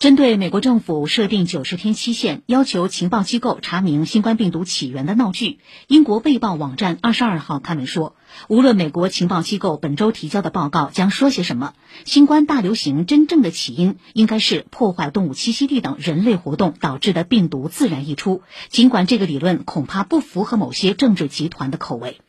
针对美国政府设定九十天期限要求情报机构查明新冠病毒起源的闹剧。英国卫报网站二十二号刊文说无论美国情报机构本周提交的报告将说些什么新冠大流行真正的起因应该是破坏动物栖息地等人类活动导致的病毒自然溢出。尽管这个理论恐怕不符合某些政治集团的口味。